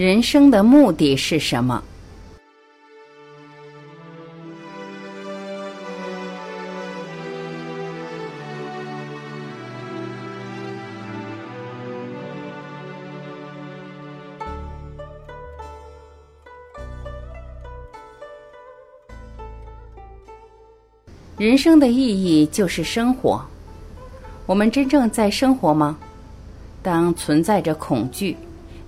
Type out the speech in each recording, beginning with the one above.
人生的目的是什么？人生的意义就是生活。我们真正在生活吗？当存在着恐惧，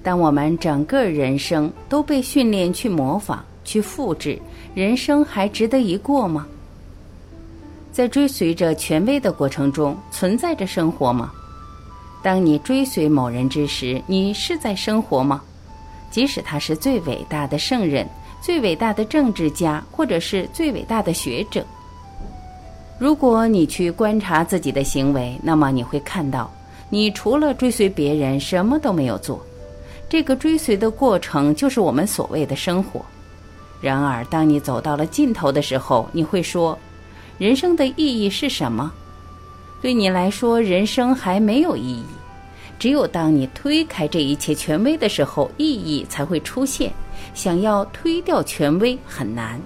当我们整个人生都被训练去模仿、去复制，人生还值得一过吗？在追随着权威的过程中，存在着生活吗？当你追随某人之时，你是在生活吗？即使他是最伟大的圣人、最伟大的政治家，或者是最伟大的学者。如果你去观察自己的行为，那么你会看到，你除了追随别人，什么都没有做。这个追随的过程，就是我们所谓的生活。然而，当你走到了尽头的时候，你会说：人生的意义是什么？对你来说，人生还没有意义。只有当你推开这一切权威的时候，意义才会出现。想要推掉权威很难。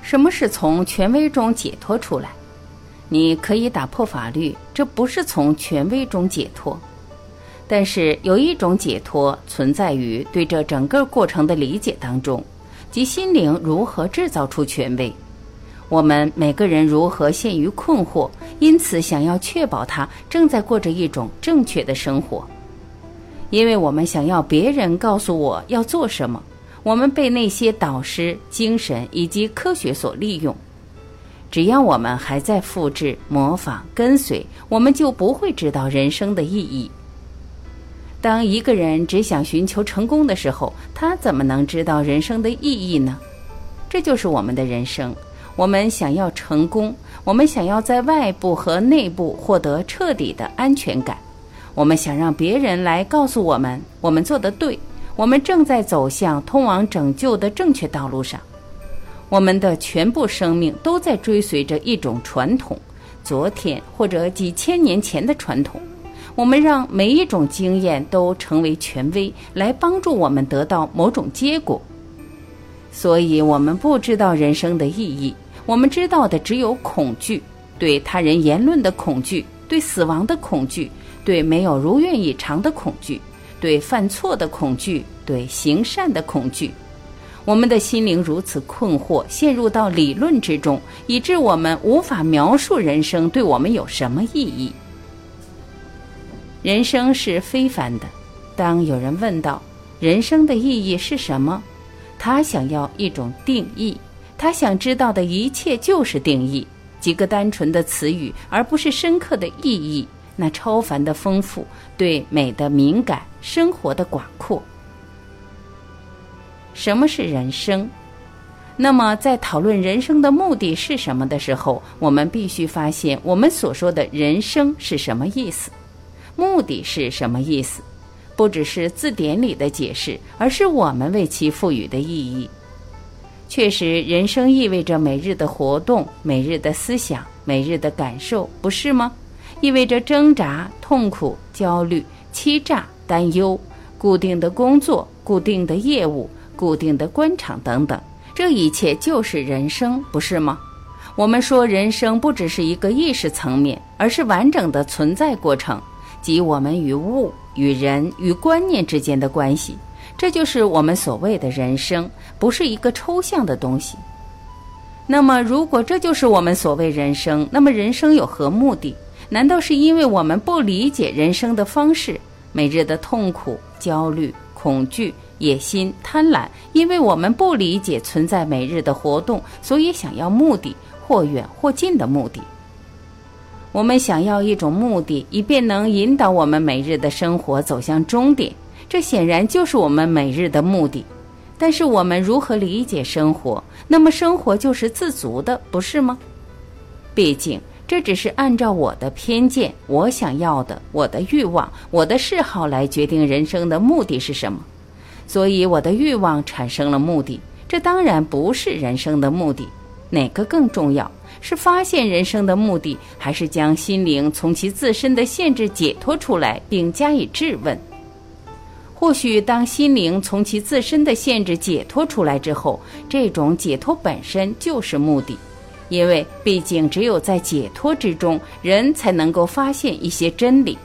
什么是从权威中解脱出来？你可以打破法律，这不是从权威中解脱。但是有一种解脱存在于对这整个过程的理解当中，即心灵如何制造出权威。我们每个人如何陷于困惑，因此想要确保他正在过着一种正确的生活，因为我们想要别人告诉我要做什么。我们被那些导师、精神以及科学所利用。只要我们还在复制、模仿、跟随，我们就不会知道人生的意义。当一个人只想寻求成功的时候，他怎么能知道人生的意义呢？这就是我们的人生。我们想要成功，我们想要在外部和内部获得彻底的安全感，我们想让别人来告诉我们我们做的对。我们正在走向通往拯救的正确道路上，我们的全部生命都在追随着一种传统，昨天或者几千年前的传统。我们让每一种经验都成为权威，来帮助我们得到某种结果。所以，我们不知道人生的意义，我们知道的只有恐惧，对他人言论的恐惧，对死亡的恐惧，对没有如愿以偿的恐惧。对犯错的恐惧，对行善的恐惧，我们的心灵如此困惑，陷入到理论之中，以致我们无法描述人生对我们有什么意义。人生是非凡的。当有人问到人生的意义是什么，他想要一种定义，他想知道的一切就是定义，几个单纯的词语，而不是深刻的意义。那超凡的丰富，对美的敏感，生活的广阔。什么是人生？那么，在讨论人生的目的是什么的时候，我们必须发现，我们所说的人生是什么意思，目的是什么意思，不只是字典里的解释，而是我们为其赋予的意义。确实，人生意味着每日的活动、每日的思想、每日的感受，不是吗？意味着挣扎、痛苦、焦虑、欺诈、担忧、固定的工作、固定的业务、固定的官场等等，这一切就是人生，不是吗？我们说人生不只是一个意识层面，而是完整的存在过程，即我们与物、与人、与观念之间的关系，这就是我们所谓的人生，不是一个抽象的东西。那么，如果这就是我们所谓人生，那么人生有何目的？难道是因为我们不理解人生的方式？每日的痛苦、焦虑、恐惧、野心、贪婪，因为我们不理解存在每日的活动，所以想要目的，或远或近的目的。我们想要一种目的，以便能引导我们每日的生活走向终点。这显然就是我们每日的目的。但是我们如何理解生活？那么生活就是自足的，不是吗？毕竟。这只是按照我的偏见、我想要的、我的欲望、我的嗜好来决定人生的目的是什么，所以我的欲望产生了目的。这当然不是人生的目的。哪个更重要？是发现人生的目的，还是将心灵从其自身的限制解脱出来，并加以质问？或许当心灵从其自身的限制解脱出来之后，这种解脱本身就是目的，因为毕竟只有在解脱之中，人才能够发现一些真理。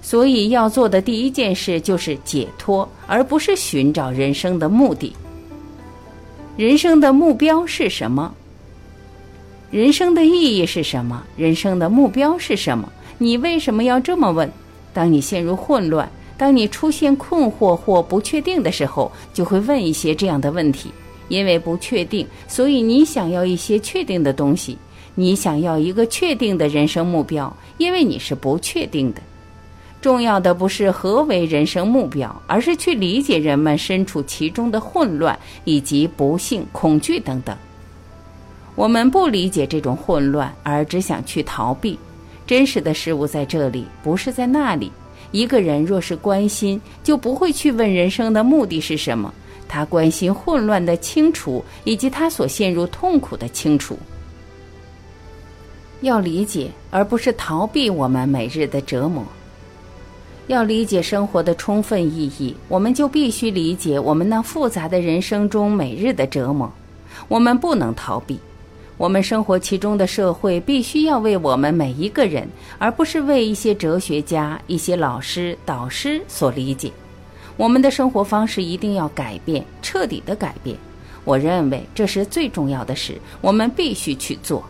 所以要做的第一件事就是解脱，而不是寻找人生的目的。人生的目标是什么？人生的意义是什么？人生的目标是什么？你为什么要这么问？当你陷入混乱，当你出现困惑或不确定的时候，就会问一些这样的问题。因为不确定，所以你想要一些确定的东西。你想要一个确定的人生目标，因为你是不确定的。重要的不是何为人生目标，而是去理解人们身处其中的混乱以及不幸、恐惧等等。我们不理解这种混乱，而只想去逃避。真实的事物在这里，不是在那里。一个人若是关心，就不会去问人生的目的是什么。他关心混乱的清除，以及他所陷入痛苦的清除。要理解，而不是逃避我们每日的折磨。要理解生活的充分意义，我们就必须理解我们那复杂的人生中每日的折磨。我们不能逃避，我们生活其中的社会必须要为我们每一个人，而不是为一些哲学家、一些老师、导师所理解。我们的生活方式一定要改变，彻底的改变。我认为这是最重要的事，我们必须去做。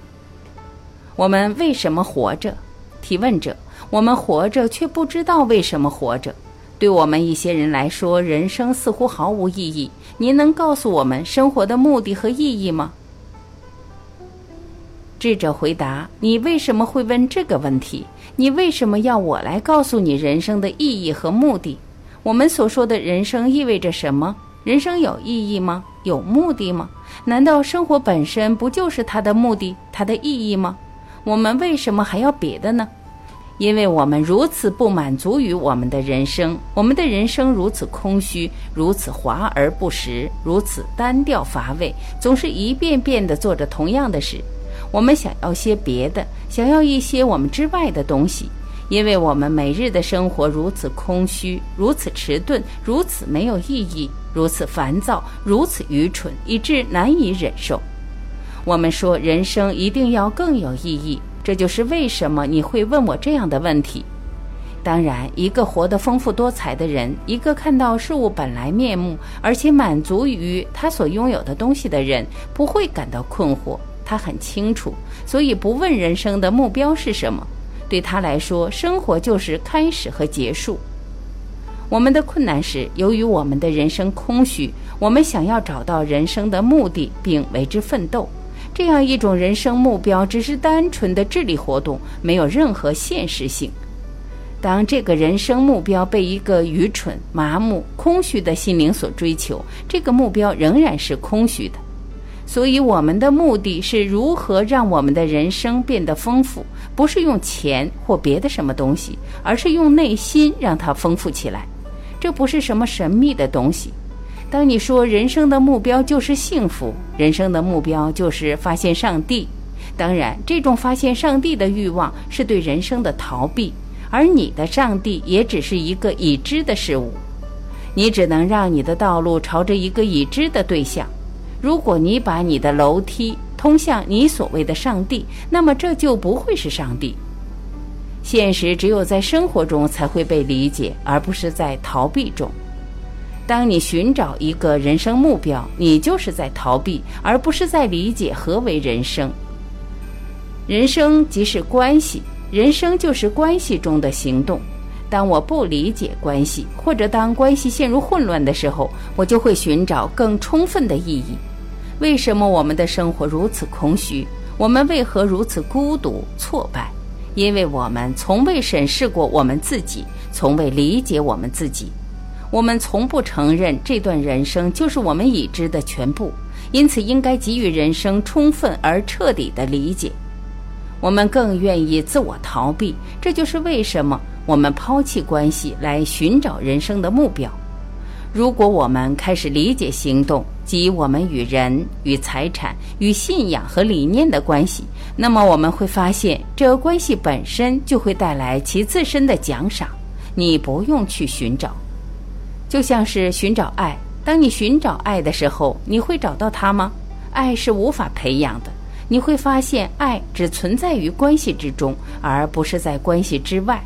我们为什么活着？提问者。我们活着，却不知道为什么活着。对我们一些人来说，人生似乎毫无意义。您能告诉我们生活的目的和意义吗？智者回答：“你为什么会问这个问题？你为什么要我来告诉你人生的意义和目的？我们所说的人生意味着什么？人生有意义吗？有目的吗？难道生活本身不就是它的目的、它的意义吗？我们为什么还要别的呢？”因为我们如此不满足于我们的人生，我们的人生如此空虚，如此华而不实，如此单调乏味，总是一遍遍地做着同样的事。我们想要些别的，想要一些我们之外的东西。因为我们每日的生活如此空虚，如此迟钝，如此没有意义，如此烦躁，如此愚蠢，以致难以忍受。我们说，人生一定要更有意义。这就是为什么你会问我这样的问题。当然，一个活得丰富多彩的人，一个看到事物本来面目，而且满足于他所拥有的东西的人，不会感到困惑。他很清楚，所以不问人生的目标是什么。对他来说，生活就是开始和结束。我们的困难是，由于我们的人生空虚，我们想要找到人生的目的，并为之奋斗。这样一种人生目标只是单纯的智力活动，没有任何现实性。当这个人生目标被一个愚蠢、麻木、空虚的心灵所追求，这个目标仍然是空虚的。所以，我们的目的是如何让我们的人生变得丰富，不是用钱或别的什么东西，而是用内心让它丰富起来。这不是什么神秘的东西。当你说人生的目标就是幸福，人生的目标就是发现上帝，当然，这种发现上帝的欲望是对人生的逃避，而你的上帝也只是一个已知的事物，你只能让你的道路朝着一个已知的对象。如果你把你的楼梯通向你所谓的上帝，那么这就不会是上帝。现实只有在生活中才会被理解，而不是在逃避中。当你寻找一个人生目标，你就是在逃避，而不是在理解何为人生。人生即是关系，人生就是关系中的行动。当我不理解关系，或者当关系陷入混乱的时候，我就会寻找更充分的意义。为什么我们的生活如此空虚？我们为何如此孤独、挫败？因为我们从未审视过我们自己，从未理解我们自己。我们从不承认这段人生就是我们已知的全部，因此应该给予人生充分而彻底的理解。我们更愿意自我逃避，这就是为什么我们抛弃关系来寻找人生的目标。如果我们开始理解行动及我们与人、与财产、与信仰和理念的关系，那么我们会发现，这关系本身就会带来其自身的奖赏。你不用去寻找。就像是寻找爱，当你寻找爱的时候，你会找到它吗？爱是无法培养的。你会发现，爱只存在于关系之中，而不是在关系之外。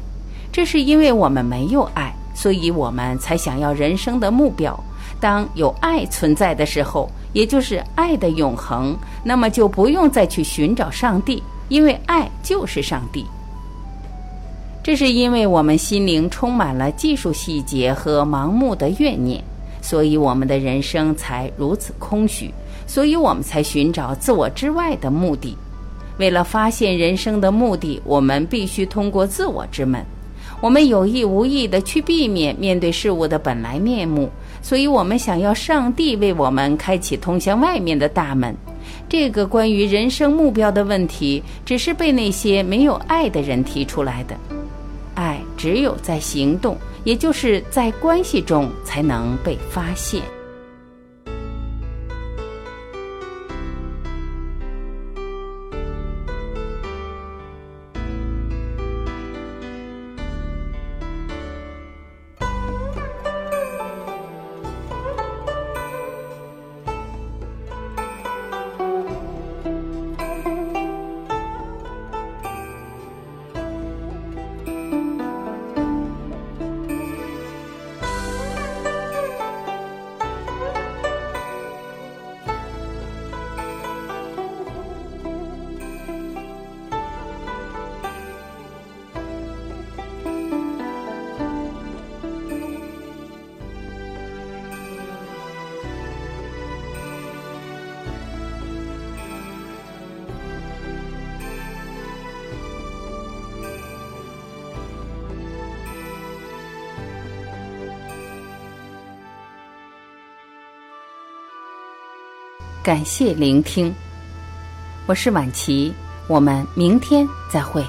这是因为我们没有爱，所以我们才想要人生的目标。当有爱存在的时候，也就是爱的永恒，那么就不用再去寻找上帝，因为爱就是上帝。这是因为我们心灵充满了技术细节和盲目的怨念，所以我们的人生才如此空虚。所以我们才寻找自我之外的目的。为了发现人生的目的，我们必须通过自我之门。我们有意无意的去避免面对事物的本来面目，所以我们想要上帝为我们开启通向外面的大门。这个关于人生目标的问题，只是被那些没有爱的人提出来的。爱只有在行动，也就是在关系中，才能被发现。感谢聆听，我是晚琪，我们明天再会。